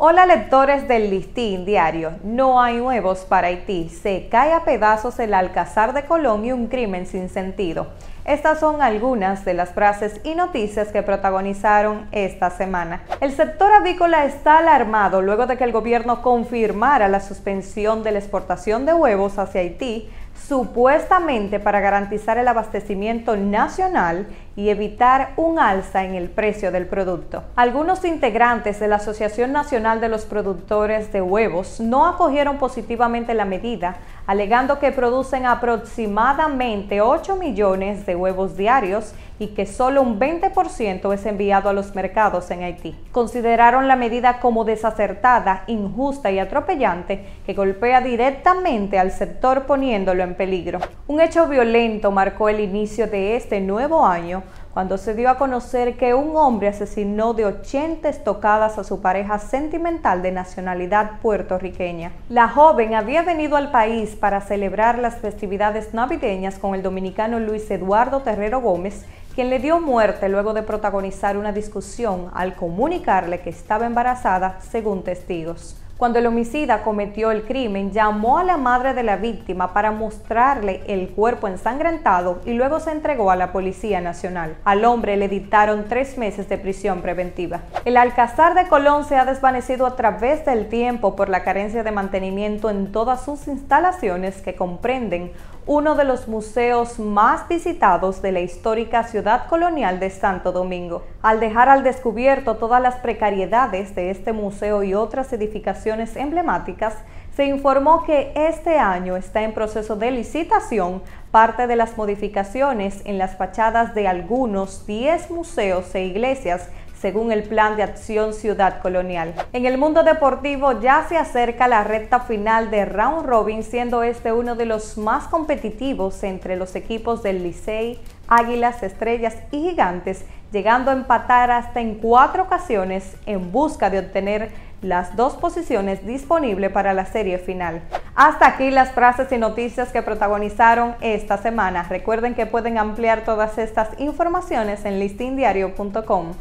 Hola lectores del Listín Diario. No hay huevos para Haití. Se cae a pedazos el Alcázar de Colón y un crimen sin sentido. Estas son algunas de las frases y noticias que protagonizaron esta semana. El sector avícola está alarmado luego de que el gobierno confirmara la suspensión de la exportación de huevos hacia Haití supuestamente para garantizar el abastecimiento nacional y evitar un alza en el precio del producto. Algunos integrantes de la Asociación Nacional de los Productores de Huevos no acogieron positivamente la medida, alegando que producen aproximadamente 8 millones de huevos diarios y que solo un 20% es enviado a los mercados en Haití. Consideraron la medida como desacertada, injusta y atropellante que golpea directamente al sector poniéndolo en peligro. Un hecho violento marcó el inicio de este nuevo año cuando se dio a conocer que un hombre asesinó de 80 estocadas a su pareja sentimental de nacionalidad puertorriqueña. La joven había venido al país para celebrar las festividades navideñas con el dominicano Luis Eduardo Terrero Gómez, quien le dio muerte luego de protagonizar una discusión al comunicarle que estaba embarazada, según testigos. Cuando el homicida cometió el crimen, llamó a la madre de la víctima para mostrarle el cuerpo ensangrentado y luego se entregó a la Policía Nacional. Al hombre le dictaron tres meses de prisión preventiva. El Alcázar de Colón se ha desvanecido a través del tiempo por la carencia de mantenimiento en todas sus instalaciones que comprenden uno de los museos más visitados de la histórica ciudad colonial de Santo Domingo. Al dejar al descubierto todas las precariedades de este museo y otras edificaciones emblemáticas, se informó que este año está en proceso de licitación parte de las modificaciones en las fachadas de algunos 10 museos e iglesias según el Plan de Acción Ciudad Colonial. En el mundo deportivo ya se acerca la recta final de Round Robin, siendo este uno de los más competitivos entre los equipos del Licey, Águilas, Estrellas y Gigantes, llegando a empatar hasta en cuatro ocasiones en busca de obtener las dos posiciones disponibles para la serie final. Hasta aquí las frases y noticias que protagonizaron esta semana. Recuerden que pueden ampliar todas estas informaciones en listindiario.com.